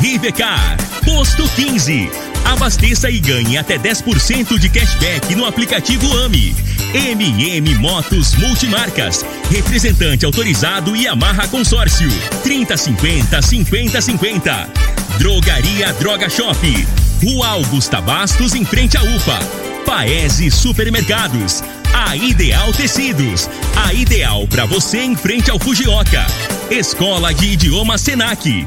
Rivecar. Posto 15. Abasteça e ganhe até 10% de cashback no aplicativo AMI. MM Motos Multimarcas. Representante autorizado e amarra consórcio. 3050 5050. Drogaria Droga Shop. Rua Augusta Bastos, em frente à UPA. Paese Supermercados. A Ideal Tecidos. A ideal para você em frente ao Fujioka. Escola de Idioma Senac.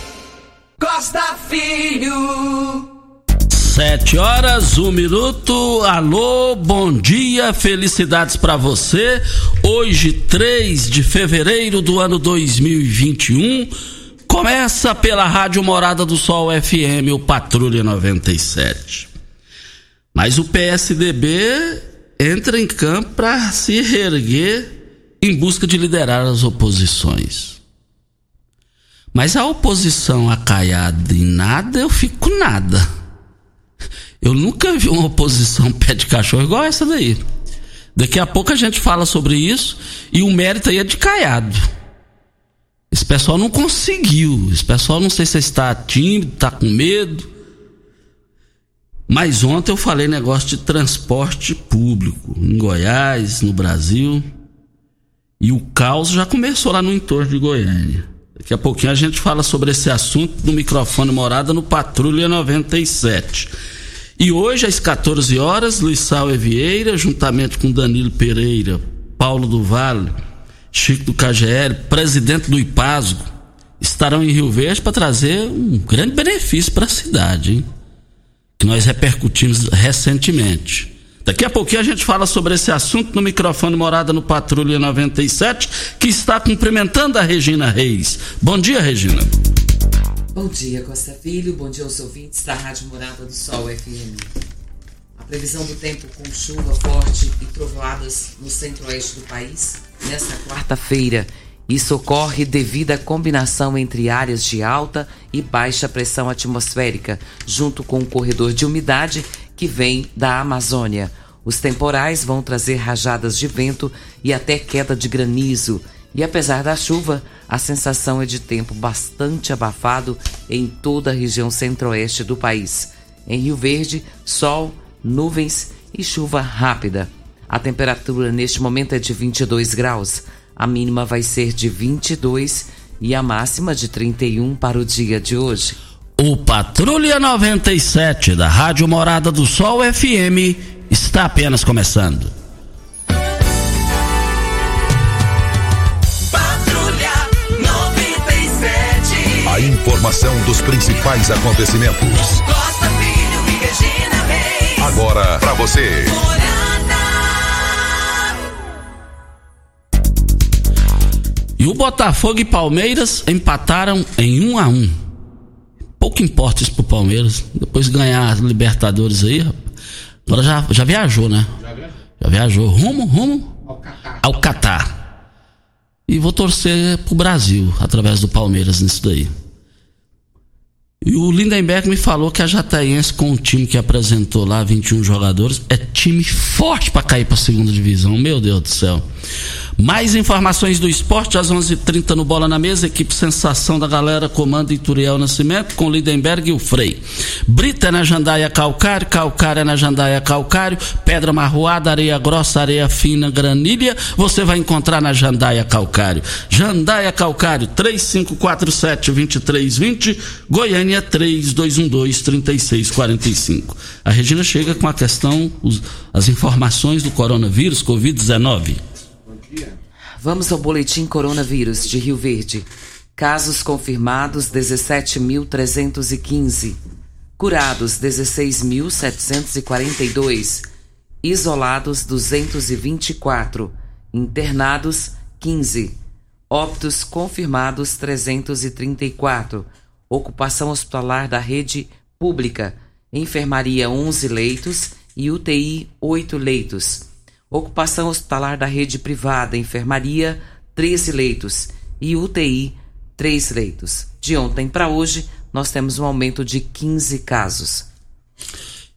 Costa Filho. Sete horas, um minuto. Alô, bom dia, felicidades para você. Hoje, 3 de fevereiro do ano 2021. Começa pela Rádio Morada do Sol FM, o Patrulha 97. Mas o PSDB entra em campo para se reerguer em busca de liderar as oposições. Mas a oposição acaiada em nada, eu fico nada. Eu nunca vi uma oposição pé de cachorro igual essa daí. Daqui a pouco a gente fala sobre isso e o mérito aí é de Caiado. Esse pessoal não conseguiu. Esse pessoal não sei se está tímido, está com medo. Mas ontem eu falei negócio de transporte público em Goiás, no Brasil. E o caos já começou lá no entorno de Goiânia. Daqui a pouquinho a gente fala sobre esse assunto no microfone Morada no Patrulha 97. E hoje, às 14 horas, Luiz Salve Vieira, juntamente com Danilo Pereira, Paulo do Vale, Chico do KGL, presidente do IPASGO, estarão em Rio Verde para trazer um grande benefício para a cidade, hein? que nós repercutimos recentemente. Daqui a pouquinho a gente fala sobre esse assunto no microfone Morada no Patrulha 97, que está cumprimentando a Regina Reis. Bom dia, Regina. Bom dia, Costa Filho. Bom dia aos ouvintes da Rádio Morada do Sol FM. A previsão do tempo com chuva forte e trovoadas no centro-oeste do país nesta quarta-feira. Isso ocorre devido à combinação entre áreas de alta e baixa pressão atmosférica, junto com o corredor de umidade que vem da Amazônia. Os temporais vão trazer rajadas de vento e até queda de granizo e apesar da chuva, a sensação é de tempo bastante abafado em toda a região centro-oeste do país. Em Rio Verde, sol, nuvens e chuva rápida. A temperatura neste momento é de 22 graus. A mínima vai ser de 22 e a máxima de 31 para o dia de hoje. O Patrulha 97 da Rádio Morada do Sol FM está apenas começando. informação dos principais acontecimentos. Costa Filho e Regina Reis. Agora para você. E o Botafogo e Palmeiras empataram em 1 um a 1 um. Pouco importa isso pro Palmeiras. Depois ganhar Libertadores aí, agora já, já viajou, né? Já viajou. Rumo, rumo ao Catar. E vou torcer pro Brasil através do Palmeiras nisso daí. E o Lindenberg me falou que a Jataiense, com o time que apresentou lá, 21 jogadores, é time forte para cair para segunda divisão. Meu Deus do céu. Mais informações do esporte às 11:30 h 30 no Bola na Mesa. Equipe Sensação da Galera comanda Ituriel Nascimento com Lidenberg e o Frei. Brita é na Jandaia Calcário, Calcário é na Jandaia Calcário, Pedra Marroada, Areia Grossa, Areia Fina, Granilha. Você vai encontrar na Jandaia Calcário. Jandaia Calcário 3547-2320, Goiânia 3212-3645. A Regina chega com a questão, os, as informações do coronavírus, Covid-19. Vamos ao boletim coronavírus de Rio Verde. Casos confirmados 17.315. Curados 16.742. Isolados 224. Internados 15. Óbitos confirmados 334. Ocupação hospitalar da rede pública. Enfermaria 11 leitos e UTI 8 leitos. Ocupação hospitalar da rede privada, enfermaria, 13 leitos e UTI, 3 leitos. De ontem para hoje, nós temos um aumento de 15 casos.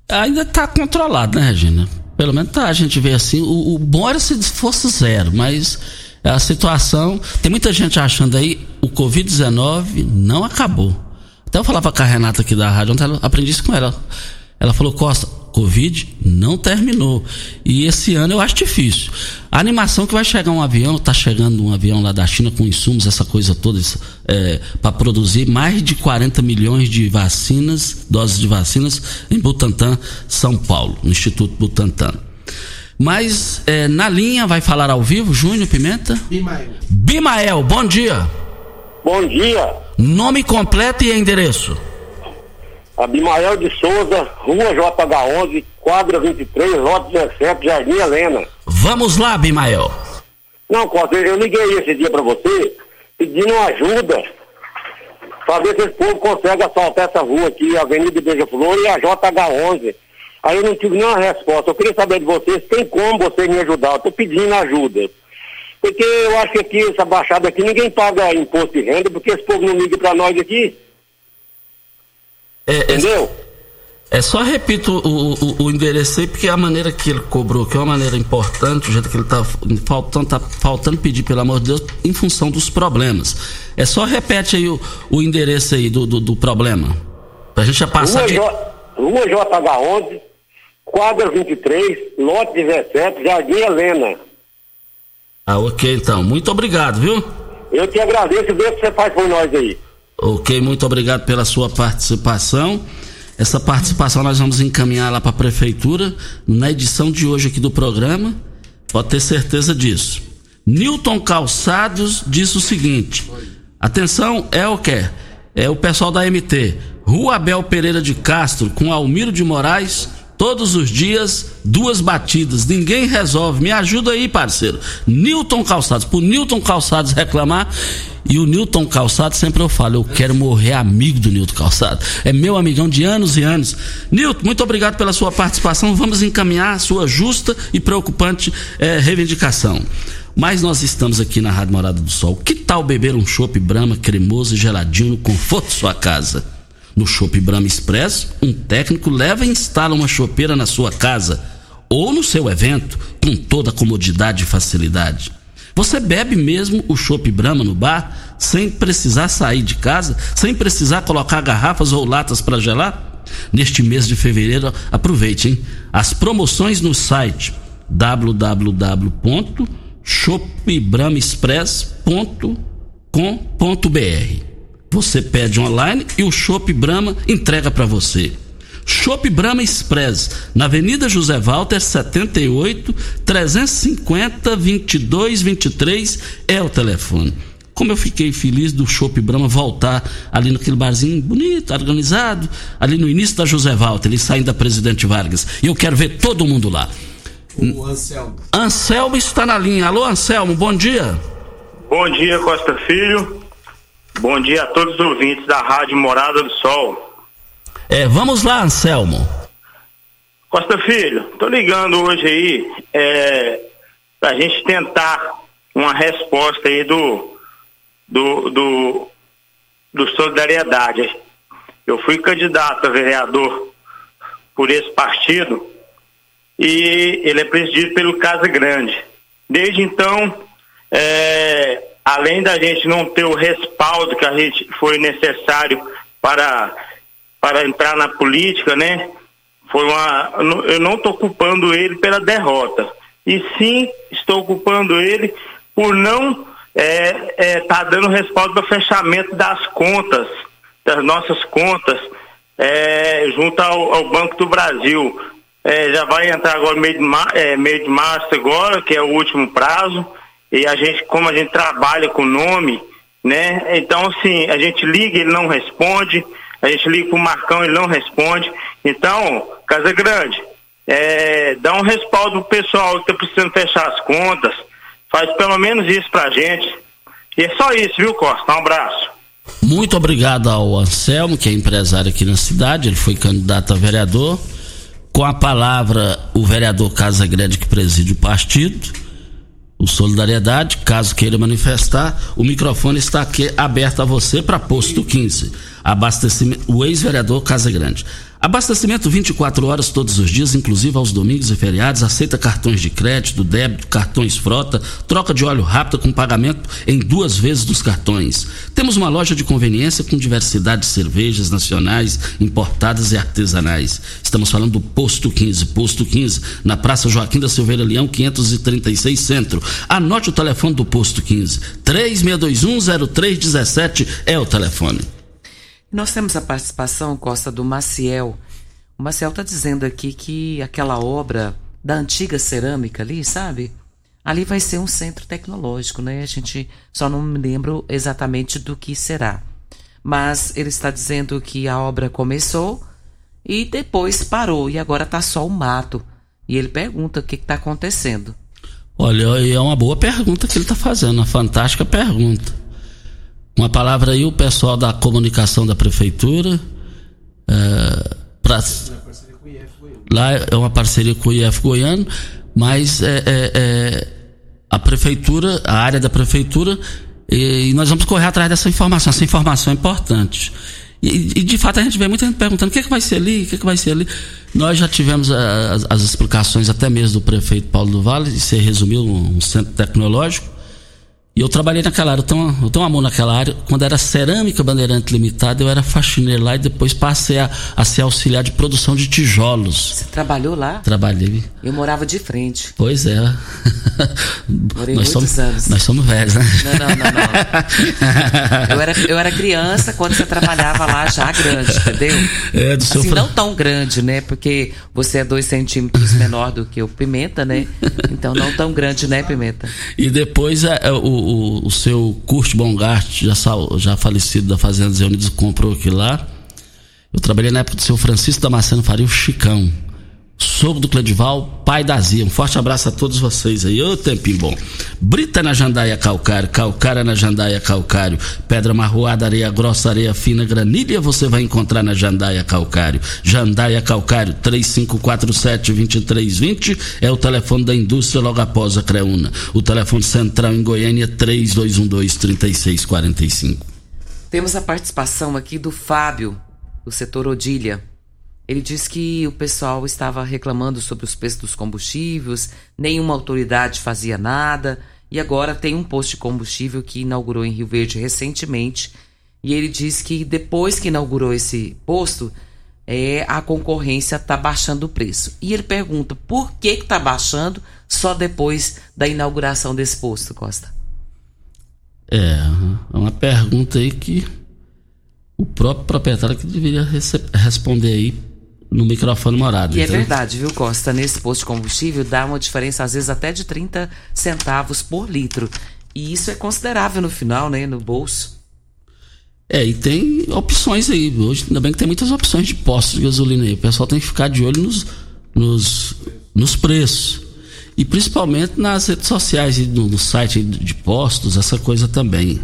Ainda está controlado, né, Regina? Pelo menos tá, a gente vê assim. O, o bom era se fosse zero, mas a situação. Tem muita gente achando aí o Covid-19 não acabou. Até eu falava com a Renata aqui da rádio, ontem eu aprendi isso com ela. Ela falou, Costa, Covid não terminou. E esse ano eu acho difícil. A animação que vai chegar um avião, está chegando um avião lá da China com insumos, essa coisa toda, é, para produzir mais de 40 milhões de vacinas, doses de vacinas, em Butantã, São Paulo, no Instituto Butantan. Mas é, na linha vai falar ao vivo, Júnior Pimenta? Bimael. Bimael, bom dia. Bom dia. Nome completo e endereço. Abimael de Souza, Rua JH11, quadra 23, lote 17, Jardim Helena. Vamos lá, Abimael. Não, Costa, eu liguei esse dia para você pedindo ajuda para ver se esse povo consegue assaltar essa rua aqui, a Avenida Beija-Flor e a JH11. Aí eu não tive nenhuma resposta. Eu queria saber de vocês, tem como você me ajudar? Eu tô pedindo ajuda. Porque eu acho que aqui, essa baixada aqui, ninguém paga imposto de renda, porque esse povo não liga para nós aqui. É, Entendeu? É, é só repito o, o, o, endereço aí, porque a maneira que ele cobrou, que é uma maneira importante, o jeito que ele está faltando, tá faltando pedir, pelo amor de Deus, em função dos problemas. É só repete aí o, o endereço aí do, do, do problema. Pra gente já passar Rua, J, Rua JH11, quadra 23, lote 17, Jardim Helena. Ah, ok então. Muito obrigado, viu? Eu te agradeço e o que você faz por nós aí. Ok, muito obrigado pela sua participação. Essa participação nós vamos encaminhar lá para a prefeitura na edição de hoje aqui do programa. Pode ter certeza disso. Newton Calçados disse o seguinte: atenção, é o que? É o pessoal da MT. Rua Abel Pereira de Castro com Almiro de Moraes, todos os dias, duas batidas. Ninguém resolve. Me ajuda aí, parceiro. Newton Calçados. Por Newton Calçados reclamar. E o Newton Calçado, sempre eu falo, eu quero morrer amigo do Newton Calçado. É meu amigão de anos e anos. Newton, muito obrigado pela sua participação. Vamos encaminhar a sua justa e preocupante é, reivindicação. Mas nós estamos aqui na Rádio Morada do Sol. Que tal beber um chopp Brahma cremoso e geladinho no conforto de sua casa? No Chopp Brahma Express, um técnico leva e instala uma chopeira na sua casa ou no seu evento com toda a comodidade e facilidade. Você bebe mesmo o chopp Brahma no bar sem precisar sair de casa, sem precisar colocar garrafas ou latas para gelar? Neste mês de fevereiro, aproveite, hein? As promoções no site www.shopbramaexpress.com.br. Você pede online e o Shop Brahma entrega para você. Shop Brahma Express, na Avenida José Walter, 78 350 22 23 é o telefone. Como eu fiquei feliz do Shop Brahma voltar ali naquele barzinho bonito, organizado, ali no início da José Walter, ele saindo da Presidente Vargas. E eu quero ver todo mundo lá. O Anselmo. Anselmo está na linha. Alô, Anselmo, bom dia. Bom dia, Costa Filho. Bom dia a todos os ouvintes da Rádio Morada do Sol. É, vamos lá, Anselmo. Costa Filho, tô ligando hoje aí é, pra gente tentar uma resposta aí do do, do, do Solidariedade. Eu fui candidato a vereador por esse partido e ele é presidido pelo Casa Grande. Desde então, é, além da gente não ter o respaldo que a gente foi necessário para, para entrar na política, né? Foi uma, eu não estou culpando ele pela derrota, e sim estou culpando ele por não estar é, é, tá dando respaldo para fechamento das contas, das nossas contas, é, junto ao, ao, Banco do Brasil. É, já vai entrar agora meio de, mar, é, meio de março agora, que é o último prazo, e a gente, como a gente trabalha com nome, né? Então, assim, a gente liga, ele não responde, a gente liga pro Marcão, ele não responde. Então, Casa Grande, é, dá um respaldo pro pessoal que tá precisando fechar as contas, faz pelo menos isso pra gente. E é só isso, viu, Costa? Um abraço. Muito obrigado ao Anselmo, que é empresário aqui na cidade, ele foi candidato a vereador. Com a palavra, o vereador Casa Grande, que preside o partido o Solidariedade, caso queira manifestar, o microfone está aqui aberto a você para posto 15. Abastecimento, o ex-vereador Casa Grande. Abastecimento 24 horas todos os dias, inclusive aos domingos e feriados. Aceita cartões de crédito, débito, cartões frota, troca de óleo rápido com pagamento em duas vezes dos cartões. Temos uma loja de conveniência com diversidade de cervejas nacionais, importadas e artesanais. Estamos falando do Posto 15, Posto 15, na Praça Joaquim da Silveira Leão, 536 Centro. Anote o telefone do Posto 15. 36210317 é o telefone. Nós temos a participação, Costa, do Maciel. O Maciel está dizendo aqui que aquela obra da antiga cerâmica ali, sabe? Ali vai ser um centro tecnológico, né? A gente só não me lembro exatamente do que será. Mas ele está dizendo que a obra começou e depois parou e agora está só o mato. E ele pergunta o que está acontecendo. Olha, é uma boa pergunta que ele está fazendo, uma fantástica pergunta. Uma palavra aí, o pessoal da comunicação da prefeitura. É, pra, lá é uma parceria com o IF Goiano, mas é, é, é, a prefeitura, a área da prefeitura, e, e, nós vamos correr atrás dessa informação. Essa informação é importante. E, e, de fato a gente vê muita gente perguntando o que, é que vai ser ali, o que, é que vai ser ali. Nós já tivemos as, as explicações até mesmo do prefeito Paulo do Vale, e você resumiu um, um centro tecnológico. E eu trabalhei naquela área, eu tenho, eu tenho amor naquela área. Quando era Cerâmica Bandeirante Limitada, eu era faxineiro lá e depois passei a, a ser auxiliar de produção de tijolos. Você trabalhou lá? Trabalhei. Eu morava de frente. Pois é. Morei nós muitos somos, anos. Nós somos velhos, né? Não, não, não, não. eu, era, eu era criança quando você trabalhava lá já grande, entendeu? É, do assim, seu não tão grande, né? Porque você é dois centímetros menor do que o Pimenta, né? Então não tão grande, né, Pimenta? E depois é o o, o seu Kurt Bongart, já, já falecido da Fazenda Zé Unidos, comprou aquilo lá. Eu trabalhei na época do seu Francisco Damasceno Faria, o Chicão. Sogro do Cledival, pai da Zia. Um forte abraço a todos vocês aí. Ô, tempinho bom. Brita na jandaia calcário, calcária na jandaia calcário, pedra marroada, areia grossa, areia fina, granilha você vai encontrar na jandaia calcário. Jandaia calcário, 3547-2320 é o telefone da indústria logo após a Creuna. O telefone central em Goiânia, 3212-3645. Temos a participação aqui do Fábio, do setor Odília. Ele diz que o pessoal estava reclamando sobre os preços dos combustíveis, nenhuma autoridade fazia nada, e agora tem um posto de combustível que inaugurou em Rio Verde recentemente. E ele diz que depois que inaugurou esse posto, é, a concorrência está baixando o preço. E ele pergunta por que está baixando só depois da inauguração desse posto, Costa? É, é uma pergunta aí que o próprio proprietário que deveria responder aí no microfone morado. E é verdade, viu, Costa? Nesse posto de combustível dá uma diferença, às vezes, até de 30 centavos por litro. E isso é considerável no final, né? No bolso. É, e tem opções aí. Hoje, ainda bem que tem muitas opções de postos de gasolina aí. O pessoal tem que ficar de olho nos, nos, nos preços. E principalmente nas redes sociais e no, no site de postos, essa coisa também.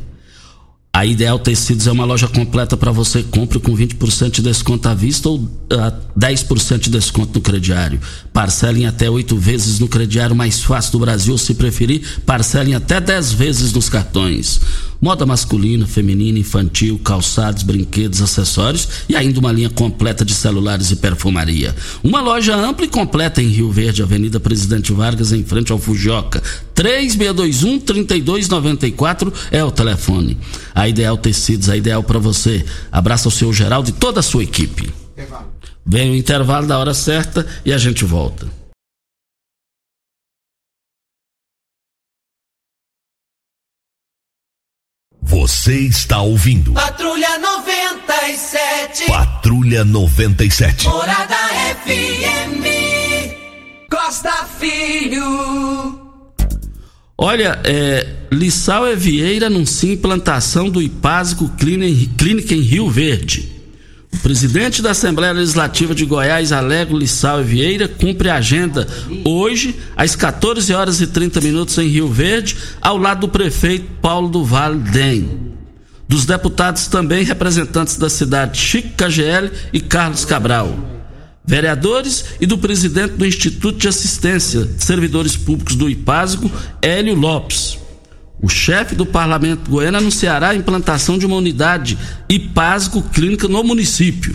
A Ideal Tecidos é uma loja completa para você. Compre com 20% de desconto à vista ou uh, ah, 10% de desconto no crediário. Parcelem até oito vezes no crediário mais fácil do Brasil. Se preferir, parcelem até 10 vezes nos cartões. Moda masculina, feminina, infantil, calçados, brinquedos, acessórios e ainda uma linha completa de celulares e perfumaria. Uma loja ampla e completa em Rio Verde, Avenida Presidente Vargas, em frente ao Fujoca. 3621 3294 é o telefone. A Ideal Tecidos, a ideal para você. Abraça o seu Geraldo e toda a sua equipe. Vem o intervalo da hora certa e a gente volta. Você está ouvindo. Patrulha 97. Patrulha 97. Morada FM. Costa Filho. Olha, é, Lissau é Vieira anuncia implantação do Ipásico Clínica em Rio Verde. O presidente da Assembleia Legislativa de Goiás, Alegro Lissau Vieira, cumpre a agenda hoje, às 14 horas e 30 minutos, em Rio Verde, ao lado do prefeito Paulo do Vale Dem. Dos deputados também representantes da cidade Chico KGL e Carlos Cabral. Vereadores e do presidente do Instituto de Assistência Servidores Públicos do IPASGO, Hélio Lopes. O chefe do parlamento goiano anunciará a implantação de uma unidade IPASGO clínica no município.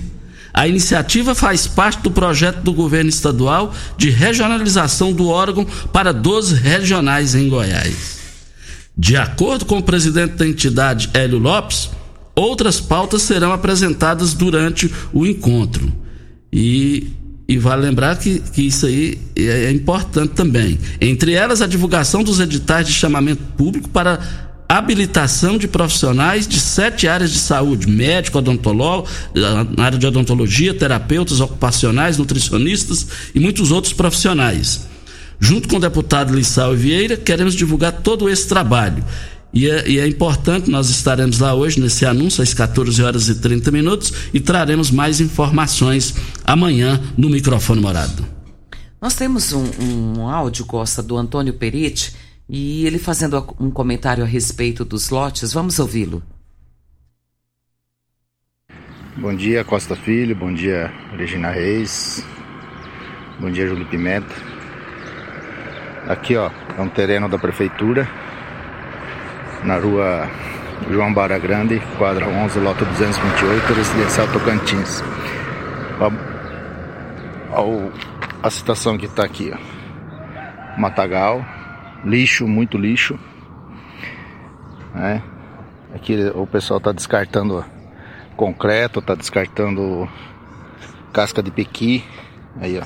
A iniciativa faz parte do projeto do governo estadual de regionalização do órgão para 12 regionais em Goiás. De acordo com o presidente da entidade, Hélio Lopes, outras pautas serão apresentadas durante o encontro. E e vale lembrar que, que isso aí é, é importante também. Entre elas, a divulgação dos editais de chamamento público para habilitação de profissionais de sete áreas de saúde: médico, odontológico, na área de odontologia, terapeutas ocupacionais, nutricionistas e muitos outros profissionais. Junto com o deputado Lissau Vieira, queremos divulgar todo esse trabalho. E é, e é, importante, nós estaremos lá hoje nesse anúncio às 14 horas e 30 minutos e traremos mais informações amanhã no microfone morado. Nós temos um, um áudio, Costa, do Antônio Perite, e ele fazendo um comentário a respeito dos lotes. Vamos ouvi-lo. Bom dia, Costa Filho. Bom dia, Regina Reis. Bom dia, Júlio Pimenta. Aqui, ó, é um terreno da prefeitura na rua João Bara Grande, quadra 11, lota 228, residencial Tocantins. A, a situação que está aqui, ó. Matagal, lixo, muito lixo. Né? Aqui o pessoal está descartando concreto, está descartando casca de pequi, aí ó.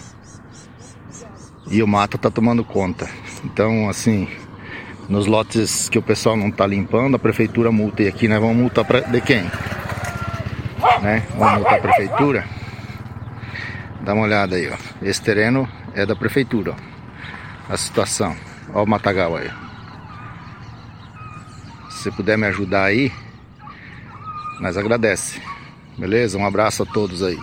E o mato está tomando conta. Então, assim, nos lotes que o pessoal não está limpando, a prefeitura multa. E aqui nós vamos multar pra, de quem? Né? Vamos multar a prefeitura. Dá uma olhada aí, ó. Esse terreno é da prefeitura, ó. A situação. Ó o matagal aí. Se puder me ajudar aí, nós agradece. Beleza? Um abraço a todos aí.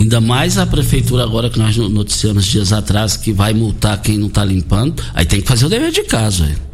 Ainda mais a prefeitura agora que nós noticiamos dias atrás que vai multar quem não está limpando, aí tem que fazer o dever de casa. Aí.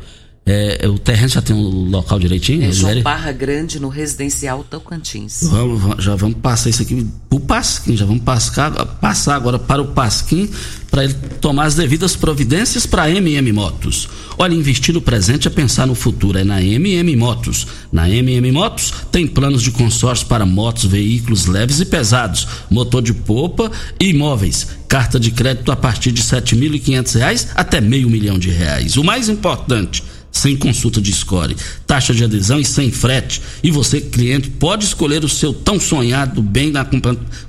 É, o terreno já tem um local direitinho? É João Barra Grande no residencial Tocantins. Vamos, já vamos passar isso aqui para o Pasquim, já vamos passar, passar agora para o Pasquim para ele tomar as devidas providências para a MM Motos. Olha, investir no presente é pensar no futuro, é na MM Motos. Na MM Motos tem planos de consórcio para motos, veículos leves e pesados, motor de popa e imóveis. Carta de crédito a partir de R$ 7.500 até meio milhão de reais. O mais importante sem consulta de score, taxa de adesão e sem frete. E você, cliente, pode escolher o seu tão sonhado bem na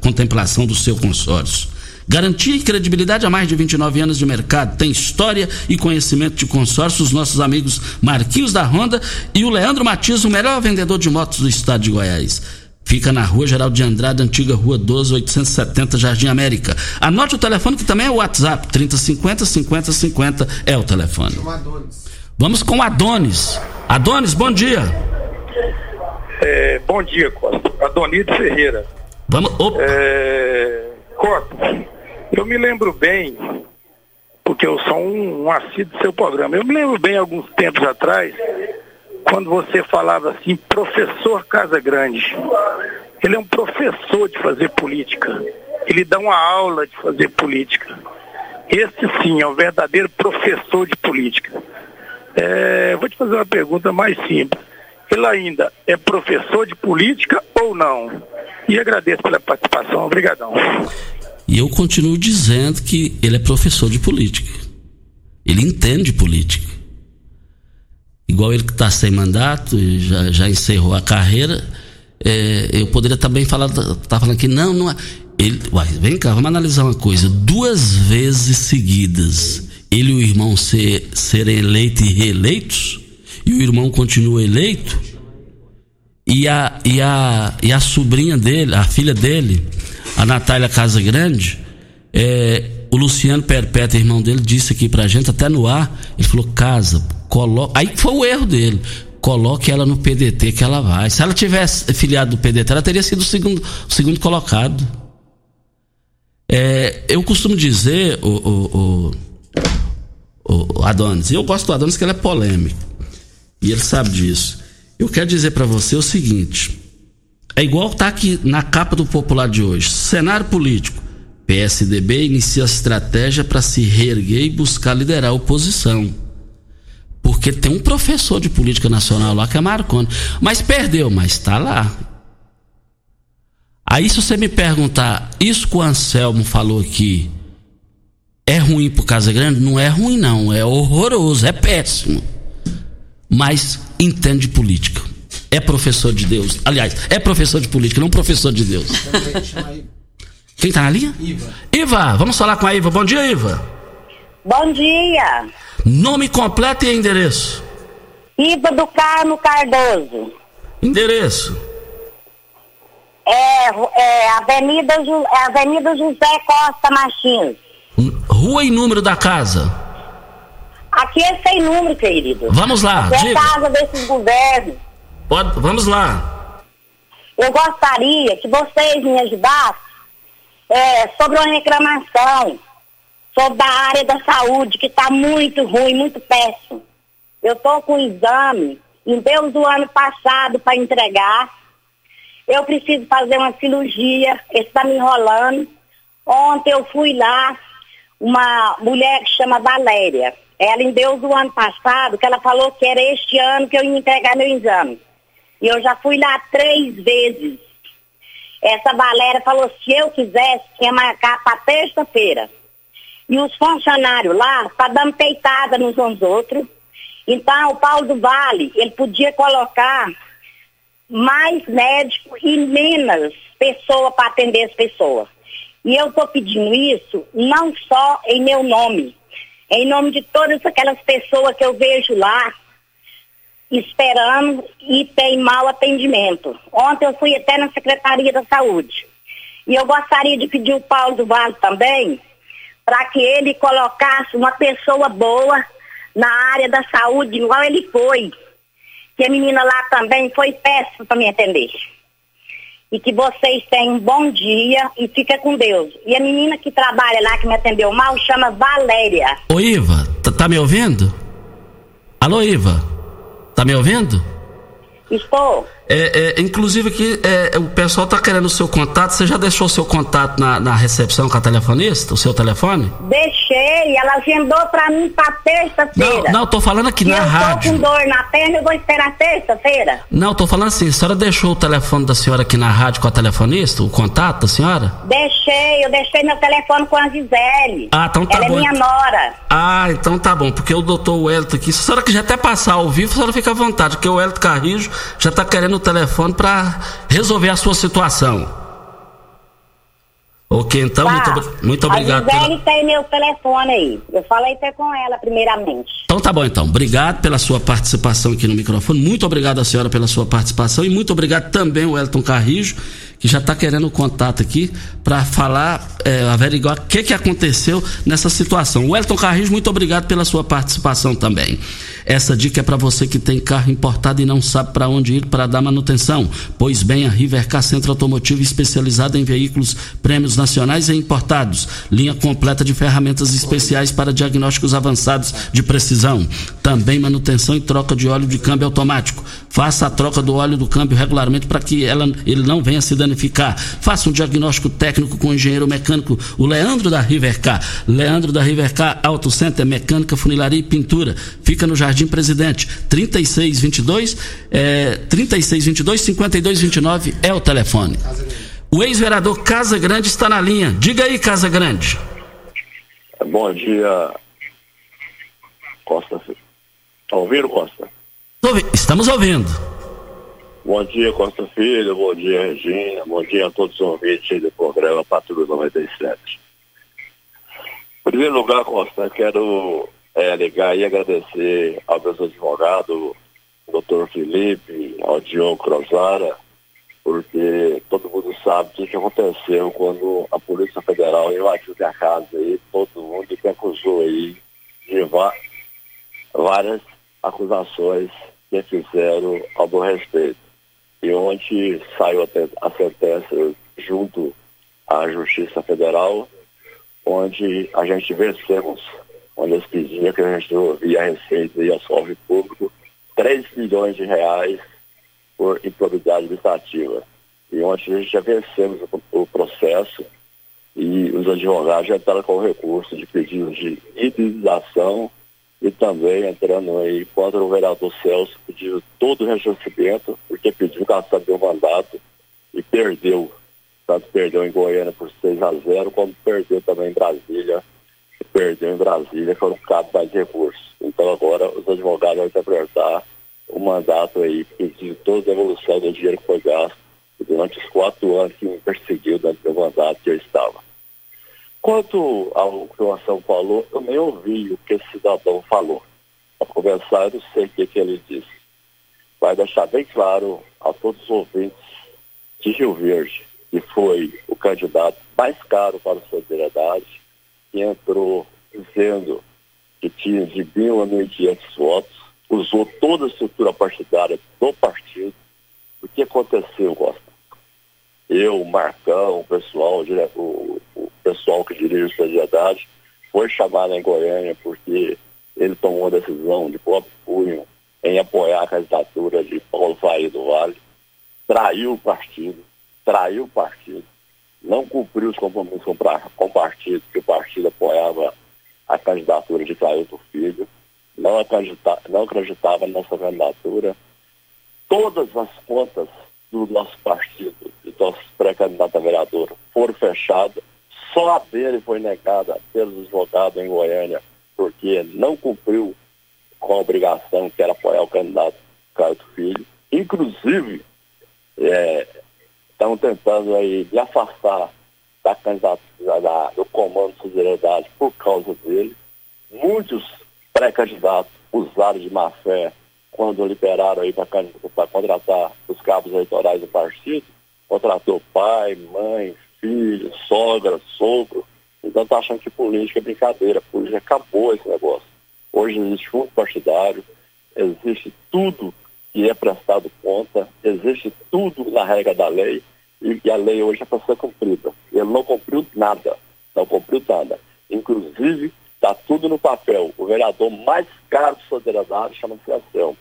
contemplação do seu consórcio. Garantia e credibilidade há mais de 29 anos de mercado. Tem história e conhecimento de consórcios. Nossos amigos Marquinhos da Honda e o Leandro Matias, o melhor vendedor de motos do estado de Goiás. Fica na rua Geraldo de Andrade, antiga rua 12, 870, Jardim América. Anote o telefone que também é o WhatsApp, 3050 5050 é o telefone. Vamos com Adonis. Adonis, bom dia. É, bom dia, Costa. Adonido Ferreira. Vamos. Opa. É, Costa, eu me lembro bem, porque eu sou um, um assíduo do seu programa. Eu me lembro bem alguns tempos atrás, quando você falava assim, professor Casa Grande. Ele é um professor de fazer política. Ele dá uma aula de fazer política. Esse sim é um verdadeiro professor de política. É, vou te fazer uma pergunta mais simples. Ele ainda é professor de política ou não? E agradeço pela participação. Obrigadão. E eu continuo dizendo que ele é professor de política. Ele entende política. igual ele que está sem mandato, já, já encerrou a carreira, é, eu poderia também falar, tá falando que não, não é. Ele, uai, vem cá, vamos analisar uma coisa. Duas vezes seguidas, ele e o irmão ser, serem eleitos e reeleitos, e o irmão continua eleito, e a, e a, e a sobrinha dele, a filha dele, a Natália Casagrande, é, o Luciano Perpétua, irmão dele, disse aqui pra gente, até no ar, ele falou, casa, coloca. Aí foi o erro dele. Coloque ela no PDT que ela vai. Se ela tivesse filiado do PDT, ela teria sido o segundo, o segundo colocado. É, eu costumo dizer, o, o, o, o Adonis, eu gosto do Adonis que ele é polêmico. E ele sabe disso. Eu quero dizer para você o seguinte: é igual tá aqui na capa do Popular de hoje. Cenário político. PSDB inicia estratégia para se reerguer e buscar liderar a oposição. Porque tem um professor de política nacional lá que é Marconi. Mas perdeu, mas está lá. Aí se você me perguntar, isso que o Anselmo falou aqui é ruim pro Casa Grande? Não é ruim não, é horroroso, é péssimo. Mas entende política. É professor de Deus. Aliás, é professor de política, não professor de Deus. Quem tá na linha? Iva. Iva, vamos falar com a Iva. Bom dia, Iva. Bom dia. Nome completo e endereço. Iva do Carmo Cardoso. Endereço. É, é, Avenida, é Avenida José Costa Martins. Rua e número da casa. Aqui é sem número, querido. Vamos lá. Aqui é casa desses governos. Pode, vamos lá. Eu gostaria que vocês me ajudassem é, sobre uma reclamação sobre a área da saúde, que está muito ruim, muito péssimo. Eu estou com um exame em Deus do ano passado para entregar. Eu preciso fazer uma cirurgia, está me enrolando. Ontem eu fui lá, uma mulher que chama Valéria. Ela em Deus do ano passado, que ela falou que era este ano que eu ia entregar meu exame. E eu já fui lá três vezes. Essa Valéria falou se eu quisesse, ia marcar para terça-feira. E os funcionários lá tá dando peitada nos uns outros. Então, o Paulo do Vale, ele podia colocar mais médicos e menos pessoas para atender as pessoas. E eu estou pedindo isso não só em meu nome, em nome de todas aquelas pessoas que eu vejo lá esperando e tem mau atendimento. Ontem eu fui até na Secretaria da Saúde. E eu gostaria de pedir o Paulo do Vale também para que ele colocasse uma pessoa boa na área da saúde, igual ele foi. Que a menina lá também foi péssima para me atender. E que vocês tenham um bom dia e fica com Deus. E a menina que trabalha lá, que me atendeu mal, chama Valéria. Ô Iva, tá, tá me ouvindo? Alô, Iva? Tá me ouvindo? Estou. É, é, inclusive aqui, é, o pessoal está querendo o seu contato. Você já deixou o seu contato na, na, recepção com a telefonista, o seu telefone? Deixei, ela agendou para mim para terça-feira. Não, não, tô falando aqui na eu rádio. Eu tô com dor na perna, eu vou esperar terça-feira. Não, tô falando assim, a senhora deixou o telefone da senhora aqui na rádio com a telefonista, o contato da senhora? Deixei, eu deixei meu telefone com a Gisele. Ah, então tá ela bom. Ela é minha nora. Ah, então tá bom, porque o doutor Wellington aqui, se a senhora quiser até passar ao vivo, a senhora fica à vontade, porque o Wellington Carrijo já tá querendo o telefone para resolver a sua situação. Ok, então, tá. muito, muito obrigado. A Gisele pela... tem meu telefone aí. Eu falei até com ela, primeiramente. Então tá bom, então. Obrigado pela sua participação aqui no microfone. Muito obrigado a senhora pela sua participação e muito obrigado também o Elton Carrijo, que já está querendo contato aqui para falar, é, averiguar o que, que aconteceu nessa situação. O Elton Carrijo, muito obrigado pela sua participação também. Essa dica é para você que tem carro importado e não sabe para onde ir para dar manutenção. Pois bem, a Rivercar Centro Automotivo especializada em veículos prêmios nacionais e importados. Linha completa de ferramentas especiais para diagnósticos avançados de precisão. Também manutenção e troca de óleo de câmbio automático. Faça a troca do óleo do câmbio regularmente para que ela, ele não venha se danificar. Faça um diagnóstico técnico com o engenheiro mecânico, o Leandro da Rivercar. Leandro da Rivercar Auto Center, mecânica, funilaria e pintura. Fica no Jardim Presidente. 3622 é, 3622 5229 é o telefone. O ex-vereador Casa Grande está na linha. Diga aí, Casa Grande. Bom dia, Costa. Tá ouvindo, Costa? Estamos ouvindo. Bom dia, Costa Filho, bom dia, Regina, bom dia a todos os ouvintes do programa Patrulha 97. Em primeiro lugar, Costa, quero é, ligar e agradecer ao meus advogado, doutor Felipe, ao Diogo Crosara, porque todo mundo sabe o que aconteceu quando a Polícia Federal invadiu a casa aí, todo mundo que acusou aí de várias acusações que fizeram ao meu respeito. E ontem saiu a, a sentença junto à Justiça Federal, onde a gente vencemos, onde eles pediam que a gente devolvia a receita e ao cofre público 3 milhões de reais por improbidade administrativa. E ontem a gente já vencemos o, o processo e os advogados já entraram com o recurso de pedido de indenização e também entrando aí contra o vereador Celso, pedindo todo o ressarcimento, porque pediu caçado do mandato e perdeu. Tanto perdeu em Goiânia por 6 a 0, como perdeu também em Brasília. Perdeu em Brasília, foram cabe mais recursos. Então agora os advogados vão interpretar o mandato aí, pedindo toda a devolução do dinheiro que foi gasto durante os quatro anos que me perseguiu dentro do mandato que eu estava. Quanto ao que o Ação falou, eu nem ouvi o que esse cidadão falou. Para começar, eu sei o que, que ele disse. Vai deixar bem claro a todos os ouvintes de Rio Verde, que foi o candidato mais caro para a solidariedade, que entrou dizendo que tinha de mil a mil quinhentos votos, usou toda a estrutura partidária do partido. O que aconteceu, Costa? Eu, o Marcão, o pessoal, o pessoal que dirige a sociedade, foi chamado em Goiânia porque ele tomou a decisão de próprio punho em apoiar a candidatura de Paulo Faria do Vale, traiu o partido, traiu o partido, não cumpriu os compromissos com, com o partido, que o partido apoiava a candidatura de Clailton Filho, não, acredita, não acreditava na nossa candidatura. Todas as contas do nosso partido, do nosso pré-candidato a vereador, foram fechadas só a dele foi negada pelos advogados em Goiânia, porque não cumpriu com a obrigação que era apoiar o candidato Caio Filho. Inclusive, estão é, tentando aí me afastar da candidatura da, do comando de solidariedade por causa dele. Muitos pré-candidatos usaram de má fé quando liberaram aí para contratar os cabos eleitorais do partido, contratou pai, mãe, filho, sogra, sogro. Então tá achando que política é brincadeira. Política acabou esse negócio. Hoje existe fundo partidário, existe tudo que é prestado conta, existe tudo na regra da lei e, a lei hoje é para ser cumprida. Ele não cumpriu nada, não cumpriu nada. Inclusive, está tudo no papel. O vereador mais caro de solidariedade chama-se Anselmo.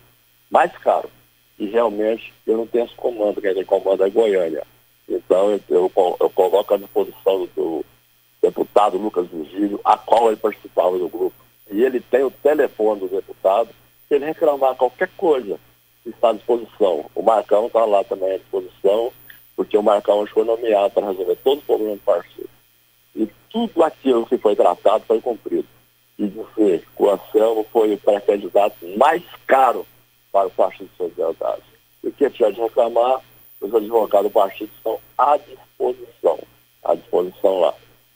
Mais caro. E realmente eu não tenho esse comando, quem tem comando é Goiânia. Então, eu, eu, coloco à disposição do deputado Lucas Virgílio, a qual ele participava do grupo. E ele tem o telefone do deputado, se ele reclamar qualquer coisa, está à disposição. O Marcão está lá também à disposição, porque o Marcão foi nomeado para resolver todos os problemas do partido. E tudo aquilo que foi tratado foi cumprido. E dizer que o Anselmo foi o pré-candidato mais caro para o Partido de Solidariedade. E o que tiver de reclamar, os advogados do partido estão à disposição, à disposição lá,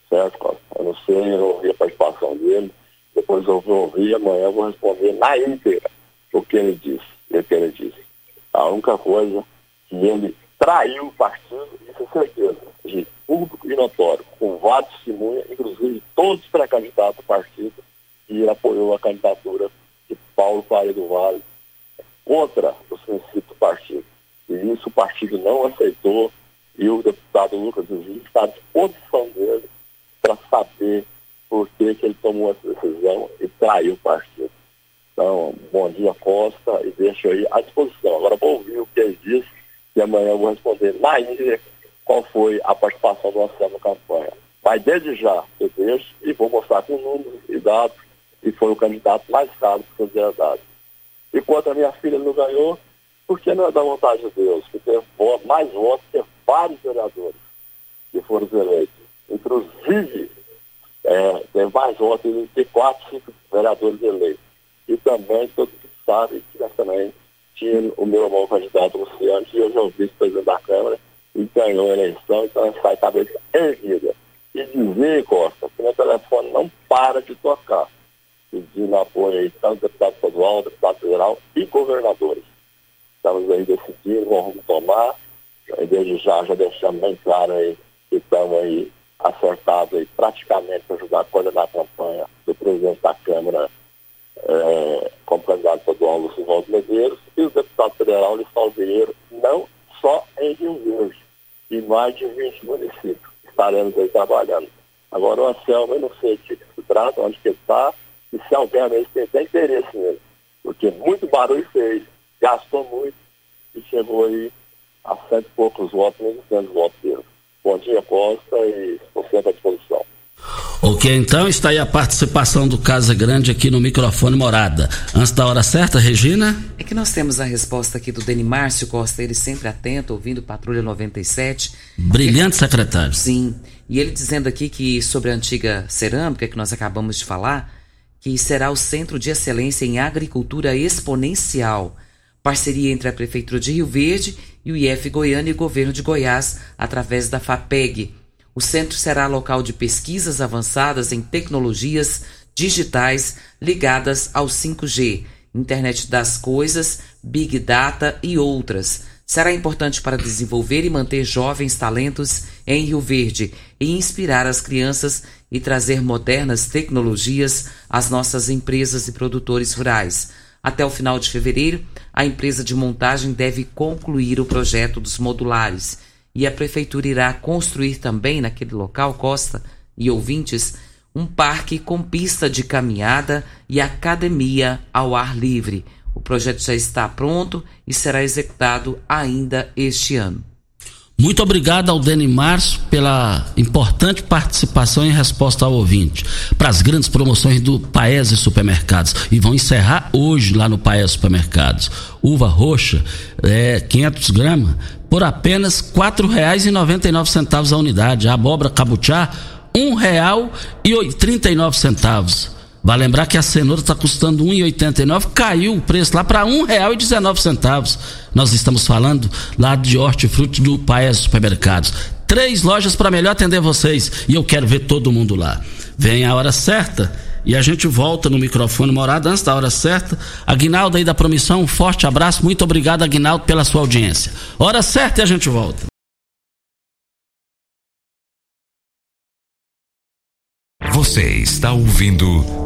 certo, Costa? Eu não sei, eu ouvi a participação dele, depois eu vou ouvir, amanhã eu vou responder na íntegra o que ele disse, o que ele disse. A única coisa que ele traiu o partido, isso é certeza, de público e notório, com vários testemunhas, inclusive todos os pré-candidatos do partido, e ele apoiou a candidatura de Paulo Faria do Vale contra os princípios do partido. E isso o partido não aceitou e o deputado Lucas Vigil está à disposição dele para saber por que, que ele tomou essa decisão e traiu o partido. Então, bom dia, Costa, e deixo aí à disposição. Agora vou ouvir o que ele disse e amanhã eu vou responder na íntegra qual foi a participação do Anselmo na campanha. Mas desde já eu deixo e vou mostrar com números e dados e foi o candidato mais caro por solidariedade. E quanto a minha filha não ganhou, porque não é da vontade de Deus, que tem mais votos que vários vereadores que foram eleitos. Inclusive, é, tem mais votos que quatro, cinco vereadores eleitos. E também, todo mundo sabe que também tinha o meu irmão candidato Luciano, que hoje é o vice-presidente da Câmara, e ganhou a eleição, então sai cabeça erguida. E dizer, Costa, que meu telefone não para de tocar, pedindo apoio aí, tanto deputado estadual, deputado federal e governadores. Estamos aí decidindo, vamos tomar, desde já, já deixamos bem claro aí que estamos aí acertados aí praticamente para ajudar a coordenar a campanha do presidente da Câmara é, como candidato estadual Lúcio Valdo Medeiros e o deputado federal Lissau Vieira, não só em Rio Verde, e mais de 20 municípios. Estaremos aí trabalhando. Agora o Anselmo, eu não sei o que se trata, onde que ele está, e se alguém tem interesse nele. Porque muito barulho fez, gastou muito e chegou aí a cento e poucos votos, mesmo tendo votos dele. Bom dia, Costa, e estou sempre à disposição. Ok, então está aí a participação do Casa Grande aqui no microfone Morada. Antes da hora certa, Regina? É que nós temos a resposta aqui do Deni Márcio Costa, ele sempre atento, ouvindo Patrulha 97. Brilhante secretário. Sim. E ele dizendo aqui que sobre a antiga cerâmica que nós acabamos de falar, que será o Centro de Excelência em Agricultura Exponencial. Parceria entre a Prefeitura de Rio Verde e o IF Goiânia e o Governo de Goiás, através da FAPEG o centro será local de pesquisas avançadas em tecnologias digitais ligadas ao 5G, internet das coisas, big data e outras. Será importante para desenvolver e manter jovens talentos em Rio Verde e inspirar as crianças e trazer modernas tecnologias às nossas empresas e produtores rurais. Até o final de fevereiro, a empresa de montagem deve concluir o projeto dos modulares e a prefeitura irá construir também naquele local, Costa e ouvintes, um parque com pista de caminhada e academia ao ar livre. O projeto já está pronto e será executado ainda este ano. Muito obrigado ao Deni Márcio pela importante participação em resposta ao ouvinte. Para as grandes promoções do Paese Supermercados. E vão encerrar hoje lá no Paese Supermercados. Uva roxa, é, 500 gramas, por apenas R$ 4,99 a unidade. A abóbora cabuchá, R$ 1,39. Vai lembrar que a cenoura está custando R$ 1,89, caiu o preço lá para R$ 1,19. Nós estamos falando lá de hortifruti do Paes Supermercados. Três lojas para melhor atender vocês e eu quero ver todo mundo lá. Vem a hora certa e a gente volta no microfone morada antes da hora certa. Aguinaldo aí da Promissão, um forte abraço. Muito obrigado, Aguinaldo, pela sua audiência. Hora certa e a gente volta. Você está ouvindo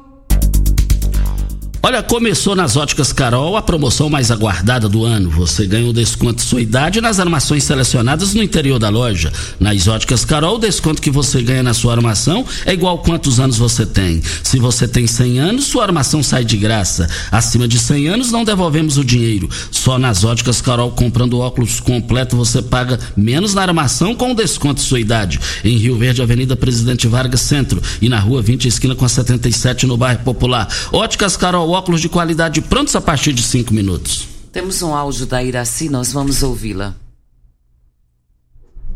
Olha, começou nas óticas Carol a promoção mais aguardada do ano. Você ganha o desconto de sua idade nas armações selecionadas no interior da loja. Nas óticas Carol, o desconto que você ganha na sua armação é igual quantos anos você tem. Se você tem 100 anos, sua armação sai de graça. Acima de 100 anos, não devolvemos o dinheiro. Só nas óticas Carol, comprando óculos completo, você paga menos na armação com o desconto de sua idade. Em Rio Verde, Avenida Presidente Vargas Centro e na Rua 20, esquina com a 77, no bairro Popular. Óticas Carol óculos de qualidade prontos a partir de cinco minutos. Temos um áudio da Iraci, nós vamos ouvi-la.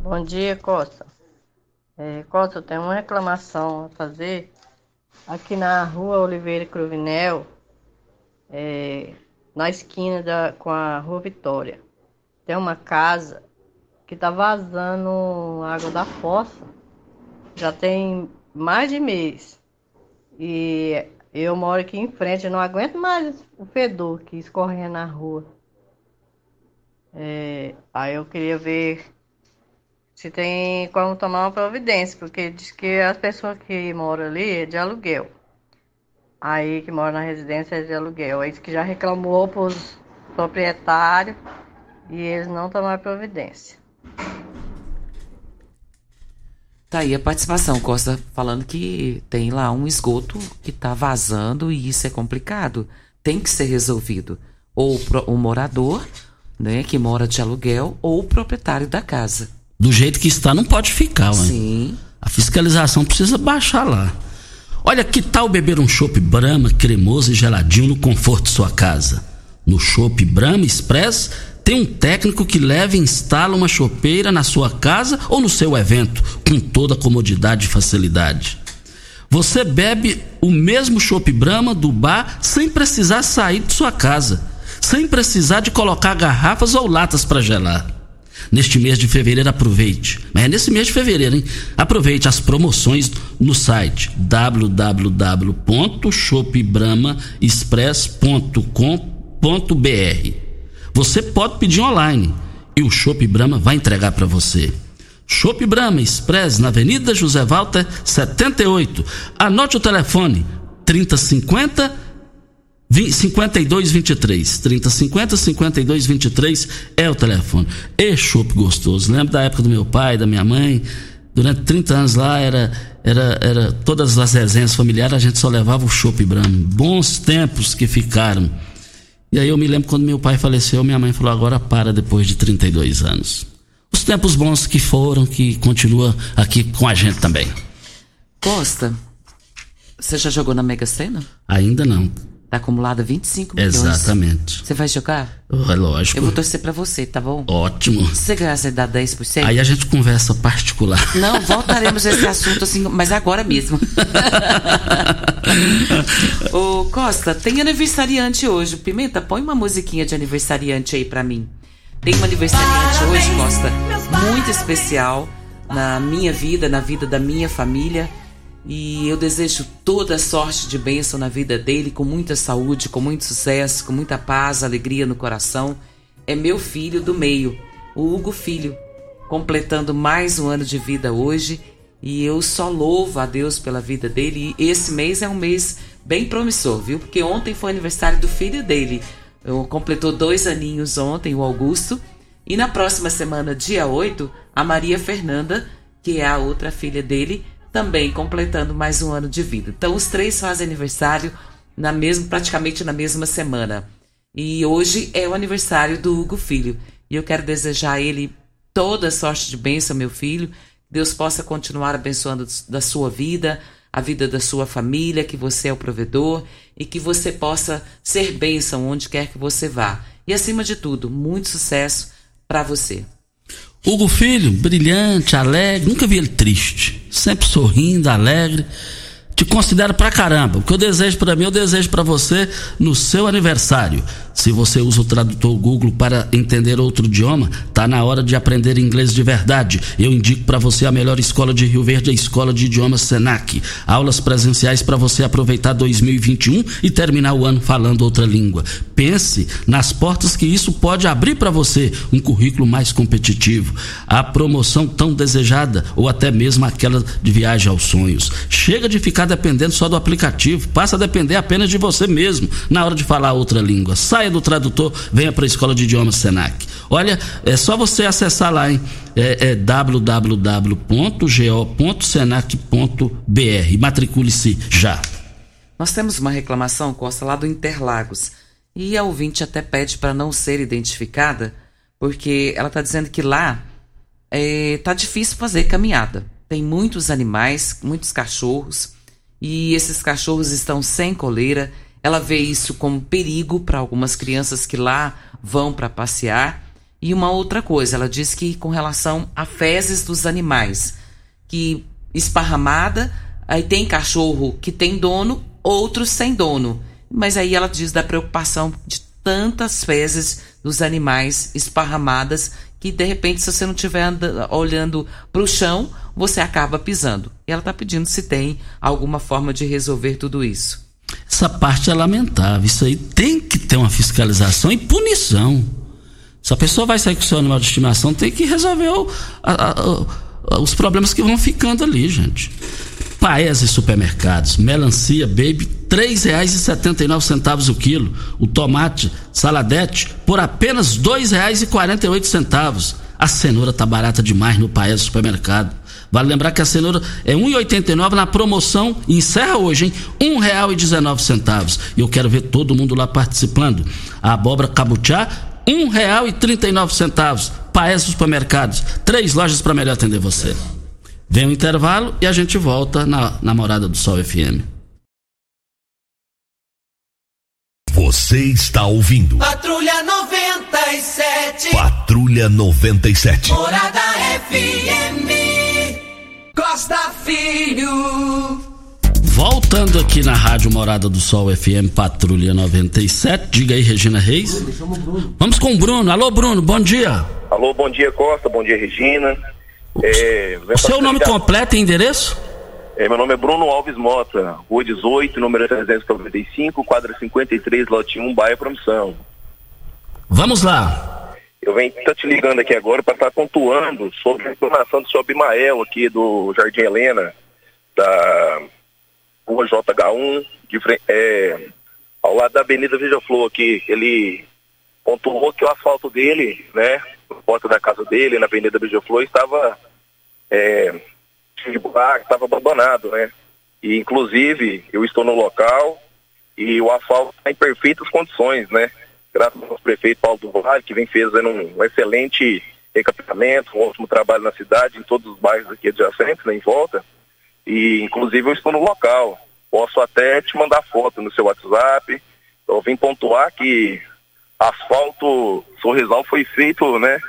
Bom dia, Costa. É, Costa, eu tenho uma reclamação a fazer. Aqui na rua Oliveira Cruvinel, é, na esquina da, com a rua Vitória, tem uma casa que tá vazando água da fossa. Já tem mais de mês. E eu moro aqui em frente, não aguento mais o fedor que escorrendo na rua. É, aí eu queria ver se tem como tomar uma providência, porque diz que as pessoas que moram ali é de aluguel. Aí que mora na residência é de aluguel. Aí que já reclamou para os proprietários e eles não tomaram providência. Tá aí a participação, Costa falando que tem lá um esgoto que tá vazando e isso é complicado. Tem que ser resolvido. Ou o morador, né, que mora de aluguel, ou o proprietário da casa. Do jeito que está, não pode ficar, né? Sim. A fiscalização precisa baixar lá. Olha, que tal beber um chopp Brahma cremoso e geladinho no conforto de sua casa? No chopp Brahma Express tem um técnico que leva e instala uma chopeira na sua casa ou no seu evento, com toda comodidade e facilidade. Você bebe o mesmo chopp Brahma do bar sem precisar sair de sua casa, sem precisar de colocar garrafas ou latas para gelar. Neste mês de fevereiro, aproveite. Mas é nesse mês de fevereiro, hein? Aproveite as promoções no site www.shopbramaexpress.com.br. Você pode pedir online e o Shop Brahma vai entregar para você. Shop Brahma Express na Avenida José Walter 78. Anote o telefone 3050 5223 3050 5223 é o telefone. E chopp gostoso. Lembro da época do meu pai, da minha mãe. Durante 30 anos lá era era era todas as resenhas familiares a gente só levava o chopp Brahma. Bons tempos que ficaram. E aí eu me lembro quando meu pai faleceu, minha mãe falou: "Agora para depois de 32 anos". Os tempos bons que foram, que continua aqui com a gente também. Costa, você já jogou na Mega Sena? Ainda não. Tá acumulada 25 milhões. Exatamente. Você vai jogar? É lógico. Eu vou torcer pra você, tá bom? Ótimo. Se você ganhar, você dá 10%? Aí a gente conversa particular. Não, voltaremos a esse assunto assim, mas agora mesmo. Ô Costa, tem aniversariante hoje. Pimenta, põe uma musiquinha de aniversariante aí pra mim. Tem uma aniversariante hoje, Costa, muito especial na minha vida, na vida da minha família. E eu desejo toda sorte de bênção na vida dele, com muita saúde, com muito sucesso, com muita paz, alegria no coração. É meu filho do meio, o Hugo Filho, completando mais um ano de vida hoje. E eu só louvo a Deus pela vida dele. E esse mês é um mês bem promissor, viu? Porque ontem foi aniversário do filho dele. Eu completou dois aninhos ontem, o Augusto. E na próxima semana, dia 8, a Maria Fernanda, que é a outra filha dele, também completando mais um ano de vida. Então os três fazem aniversário na mesma, praticamente na mesma semana. E hoje é o aniversário do Hugo Filho. E eu quero desejar a ele toda sorte de bênção, meu filho. Deus possa continuar abençoando da sua vida, a vida da sua família, que você é o provedor e que você possa ser bênção onde quer que você vá. E acima de tudo, muito sucesso para você. Hugo Filho, brilhante, alegre, nunca vi ele triste. Sempre sorrindo, alegre. Te considero pra caramba. O que eu desejo para mim, eu desejo para você no seu aniversário. Se você usa o tradutor Google para entender outro idioma, tá na hora de aprender inglês de verdade. Eu indico para você a melhor escola de Rio Verde, a Escola de Idiomas Senac. Aulas presenciais para você aproveitar 2021 e terminar o ano falando outra língua. Pense nas portas que isso pode abrir para você, um currículo mais competitivo, a promoção tão desejada ou até mesmo aquela de viagem aos sonhos. Chega de ficar dependendo só do aplicativo, passa a depender apenas de você mesmo na hora de falar outra língua. Sai do tradutor, venha para a Escola de Idiomas Senac. Olha, é só você acessar lá, hein? É, é www.go.senac.br. Matricule-se já. Nós temos uma reclamação, Costa, lá do Interlagos. E a ouvinte até pede para não ser identificada, porque ela está dizendo que lá é, tá difícil fazer caminhada. Tem muitos animais, muitos cachorros, e esses cachorros estão sem coleira ela vê isso como perigo para algumas crianças que lá vão para passear. E uma outra coisa, ela diz que com relação a fezes dos animais, que esparramada, aí tem cachorro que tem dono, outros sem dono. Mas aí ela diz da preocupação de tantas fezes dos animais esparramadas que de repente se você não estiver olhando para o chão, você acaba pisando. E ela está pedindo se tem alguma forma de resolver tudo isso. Essa parte é lamentável. Isso aí tem que ter uma fiscalização e punição. Se a pessoa vai sair com o seu animal de estimação, tem que resolver o, a, a, os problemas que vão ficando ali, gente. Paese supermercados, melancia baby, R$ 3,79 o quilo. O tomate saladete por apenas R$ 2,48. A cenoura tá barata demais no Paese supermercado. Vale lembrar que a cenoura é 1,89 na promoção e encerra hoje, hein? R$ 1,19. E eu quero ver todo mundo lá participando. A abóbora cabutiá, R$ 1,39. Paes Supermercados, três lojas para melhor atender você. Vem o intervalo e a gente volta na, na Morada do Sol FM. Você está ouvindo. Patrulha 97. Patrulha 97. Morada FM. Costa Filho. Voltando aqui na Rádio Morada do Sol FM Patrulha 97. Diga aí, Regina Reis. Vamos com o Bruno. Alô, Bruno, bom dia. Alô, bom dia, Costa. Bom dia, Regina. É, o seu nome completo e endereço? É, meu nome é Bruno Alves Mota, Rua 18, número 395, quadra 53, lote 1, Baia Promissão. Vamos lá. Eu venho te ligando aqui agora para estar tá pontuando sobre a informação do seu Abimael aqui do Jardim Helena, da Rua JH1, de, é, ao lado da Avenida Veja Flor aqui. Ele pontuou que o asfalto dele, né, na porta da casa dele, na Avenida Veja Flor, estava é, de buraco, estava abandonado, né? E inclusive eu estou no local e o asfalto está em perfeitas condições, né? Graças ao prefeito Paulo do Vale, que vem fazendo um, um excelente recapeamento, um ótimo trabalho na cidade, em todos os bairros aqui adjacentes, né, em volta. E inclusive eu estou no local. Posso até te mandar foto no seu WhatsApp. Eu vim pontuar que asfalto Sorrisal foi feito, né,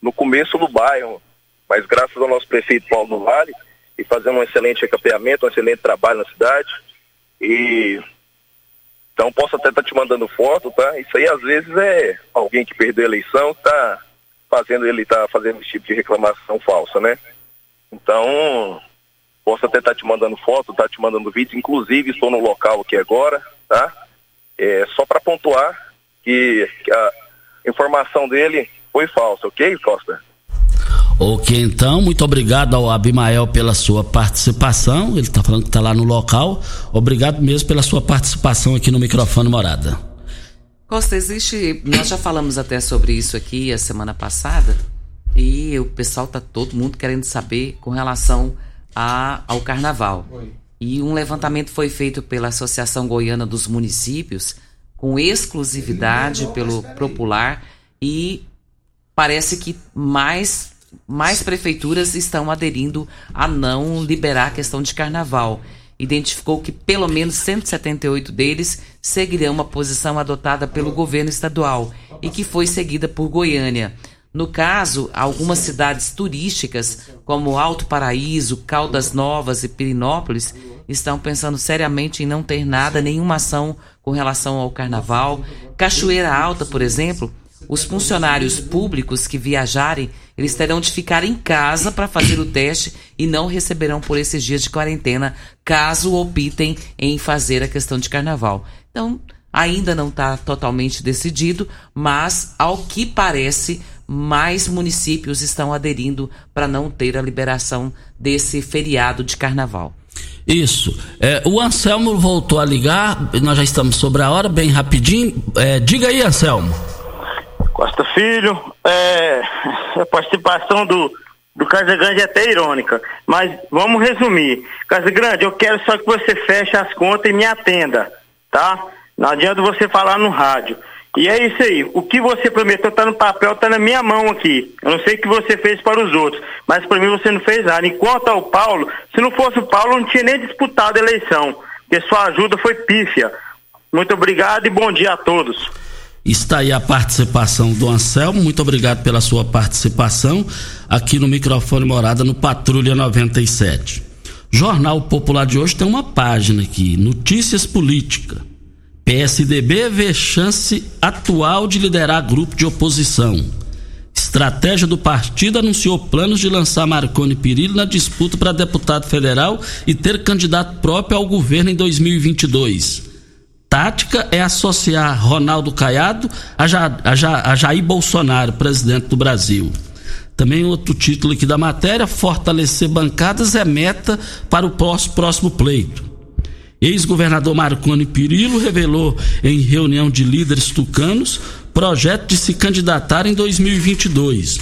no começo do bairro, mas graças ao nosso prefeito Paulo do Vale, e fazendo um excelente recapeamento, um excelente trabalho na cidade. E então posso até estar tá te mandando foto, tá? Isso aí às vezes é alguém que perdeu a eleição que tá fazendo ele tá fazendo esse tipo de reclamação falsa, né? Então, posso até estar tá te mandando foto, tá te mandando vídeo, inclusive estou no local aqui agora, tá? É só para pontuar que, que a informação dele foi falsa, ok, Costa? Ok, então, muito obrigado ao Abimael pela sua participação. Ele está falando que está lá no local. Obrigado mesmo pela sua participação aqui no microfone Morada. Costa, existe. Nós já falamos até sobre isso aqui a semana passada. E o pessoal tá todo mundo querendo saber com relação a, ao carnaval. Oi. E um levantamento foi feito pela Associação Goiana dos Municípios, com exclusividade pelo Popular, e parece que mais mais prefeituras estão aderindo a não liberar a questão de carnaval. Identificou que pelo menos 178 deles seguirão a posição adotada pelo governo estadual e que foi seguida por Goiânia. No caso, algumas cidades turísticas, como Alto Paraíso, Caldas Novas e Pirinópolis, estão pensando seriamente em não ter nada, nenhuma ação com relação ao carnaval. Cachoeira Alta, por exemplo, os funcionários públicos que viajarem, eles terão de ficar em casa para fazer o teste e não receberão por esses dias de quarentena, caso optem em fazer a questão de carnaval. Então, ainda não está totalmente decidido, mas ao que parece, mais municípios estão aderindo para não ter a liberação desse feriado de carnaval. Isso. É, o Anselmo voltou a ligar, nós já estamos sobre a hora, bem rapidinho. É, diga aí, Anselmo. Costa Filho, é, a participação do, do Casagrande é até irônica, mas vamos resumir. Casagrande, eu quero só que você feche as contas e me atenda, tá? Não adianta você falar no rádio. E é isso aí, o que você prometeu tá no papel, tá na minha mão aqui. Eu não sei o que você fez para os outros, mas para mim você não fez nada. Enquanto ao Paulo, se não fosse o Paulo, não tinha nem disputado a eleição, porque sua ajuda foi pífia. Muito obrigado e bom dia a todos. Está aí a participação do Anselmo. Muito obrigado pela sua participação aqui no microfone Morada no Patrulha 97. Jornal Popular de hoje tem uma página aqui, Notícias Política. PSDB vê chance atual de liderar grupo de oposição. Estratégia do partido anunciou planos de lançar Marconi Perillo na disputa para deputado federal e ter candidato próprio ao governo em 2022 tática é associar Ronaldo Caiado a, ja, a, ja, a Jair Bolsonaro, presidente do Brasil. Também outro título aqui da matéria: fortalecer bancadas é meta para o próximo pleito. Ex-governador Marconi Pirillo revelou em reunião de líderes tucanos projeto de se candidatar em 2022.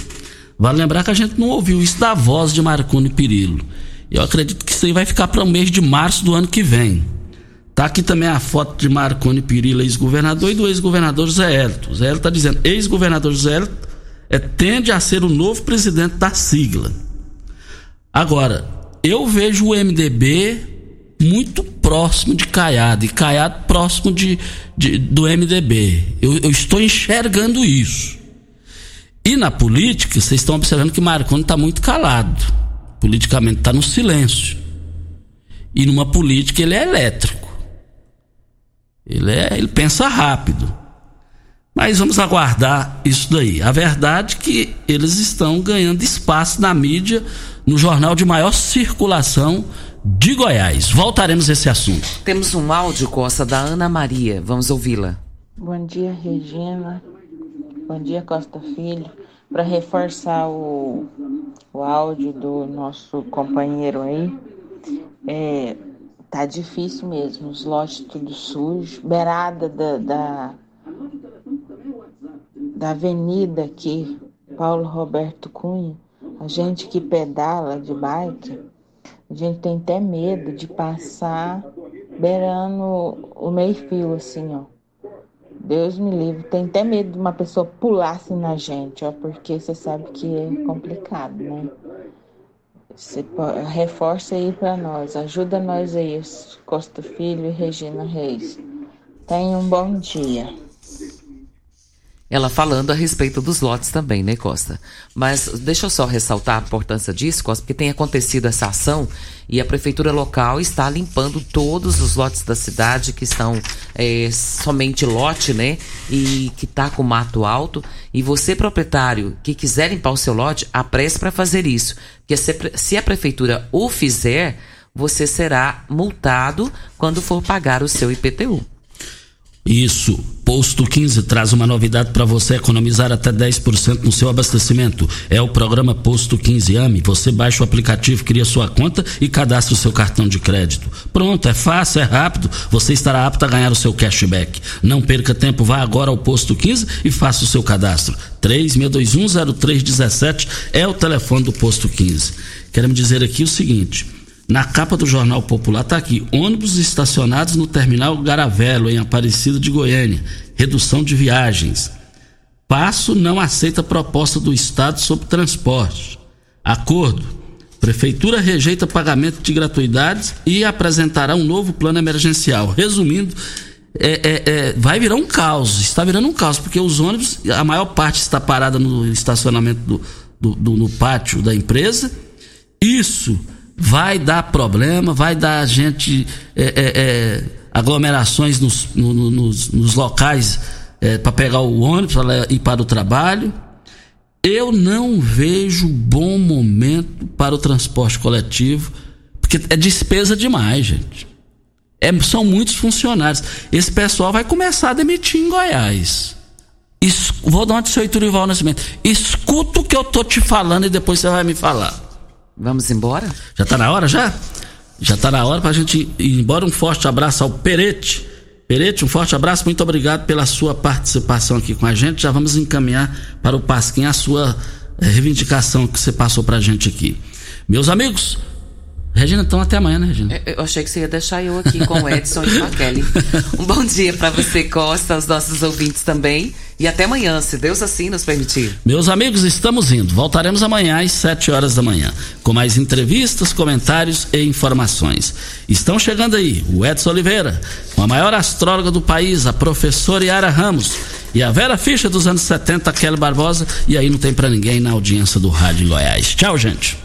Vale lembrar que a gente não ouviu isso da voz de Marconi Pirillo. Eu acredito que isso aí vai ficar para o mês de março do ano que vem. Tá aqui também a foto de Marconi Pirila, ex-governador, e do ex-governador Zé Hélito. Zé Hélito está dizendo, ex-governador Zé Hélito é, tende a ser o novo presidente da sigla. Agora, eu vejo o MDB muito próximo de Caiado e Caiado próximo de, de do MDB. Eu, eu, estou enxergando isso. E na política, vocês estão observando que Marconi está muito calado. Politicamente está no silêncio. E numa política ele é elétrico. Ele, é, ele pensa rápido. Mas vamos aguardar isso daí. A verdade é que eles estão ganhando espaço na mídia, no jornal de maior circulação de Goiás. Voltaremos a esse assunto. Temos um áudio, Costa, da Ana Maria. Vamos ouvi-la. Bom dia, Regina. Bom dia, Costa Filho. Para reforçar o, o áudio do nosso companheiro aí, é, tá difícil mesmo. Os lotes tudo sujos, beirada da, da da avenida aqui, Paulo Roberto Cunha, a gente que pedala de bike, a gente tem até medo de passar beirando o meio-fio, assim, ó. Deus me livre, tem até medo de uma pessoa pular assim na gente, ó, porque você sabe que é complicado, né? Você reforça aí para nós, ajuda nós aí, Costa Filho e Regina Reis. Tenha um bom dia. Ela falando a respeito dos lotes também, né, Costa? Mas deixa eu só ressaltar a importância disso, Costa, porque tem acontecido essa ação e a prefeitura local está limpando todos os lotes da cidade que estão é, somente lote, né? E que está com mato alto. E você, proprietário, que quiser limpar o seu lote, apresse para fazer isso. Porque se, se a prefeitura o fizer, você será multado quando for pagar o seu IPTU. Isso. Posto 15 traz uma novidade para você economizar até 10% no seu abastecimento. É o programa Posto 15 AME. Você baixa o aplicativo, cria sua conta e cadastra o seu cartão de crédito. Pronto, é fácil, é rápido. Você estará apto a ganhar o seu cashback. Não perca tempo, vá agora ao Posto 15 e faça o seu cadastro. 36210317 é o telefone do Posto 15. Queremos dizer aqui o seguinte: na capa do Jornal Popular está aqui: ônibus estacionados no terminal Garavelo, em Aparecida de Goiânia. Redução de viagens. Passo não aceita proposta do Estado sobre transporte. Acordo. Prefeitura rejeita pagamento de gratuidades e apresentará um novo plano emergencial. Resumindo, é, é, é, vai virar um caos. Está virando um caos, porque os ônibus, a maior parte está parada no estacionamento do, do, do no pátio da empresa. Isso vai dar problema, vai dar gente é, é, é, aglomerações nos, no, nos, nos locais é, para pegar o ônibus para ir para o trabalho. Eu não vejo bom momento para o transporte coletivo, porque é despesa demais, gente. É, são muitos funcionários. Esse pessoal vai começar a demitir em Goiás. Es, vou dar uma de seu Iturival Nascimento. Escuta o que eu tô te falando e depois você vai me falar. Vamos embora? Já está na hora já? Já está na hora para a gente ir embora. Um forte abraço ao Perete. Perete, um forte abraço. Muito obrigado pela sua participação aqui com a gente. Já vamos encaminhar para o Pasquim a sua eh, reivindicação que você passou para a gente aqui. Meus amigos, Regina, então até amanhã, né, Regina? Eu achei que você ia deixar eu aqui com o Edson e com a Kelly. Um bom dia para você, Costa, aos nossos ouvintes também. E até amanhã, se Deus assim nos permitir. Meus amigos, estamos indo. Voltaremos amanhã às 7 horas da manhã, com mais entrevistas, comentários e informações. Estão chegando aí o Edson Oliveira, com a maior astróloga do país, a professora Yara Ramos. E a Vera Ficha dos anos 70, Kelly Barbosa. E aí não tem para ninguém na audiência do Rádio Goiás. Tchau, gente.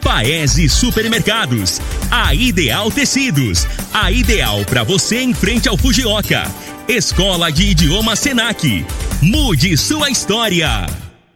Paese Supermercados. A Ideal Tecidos. A ideal para você em frente ao Fujioka. Escola de Idioma Senac. Mude sua história.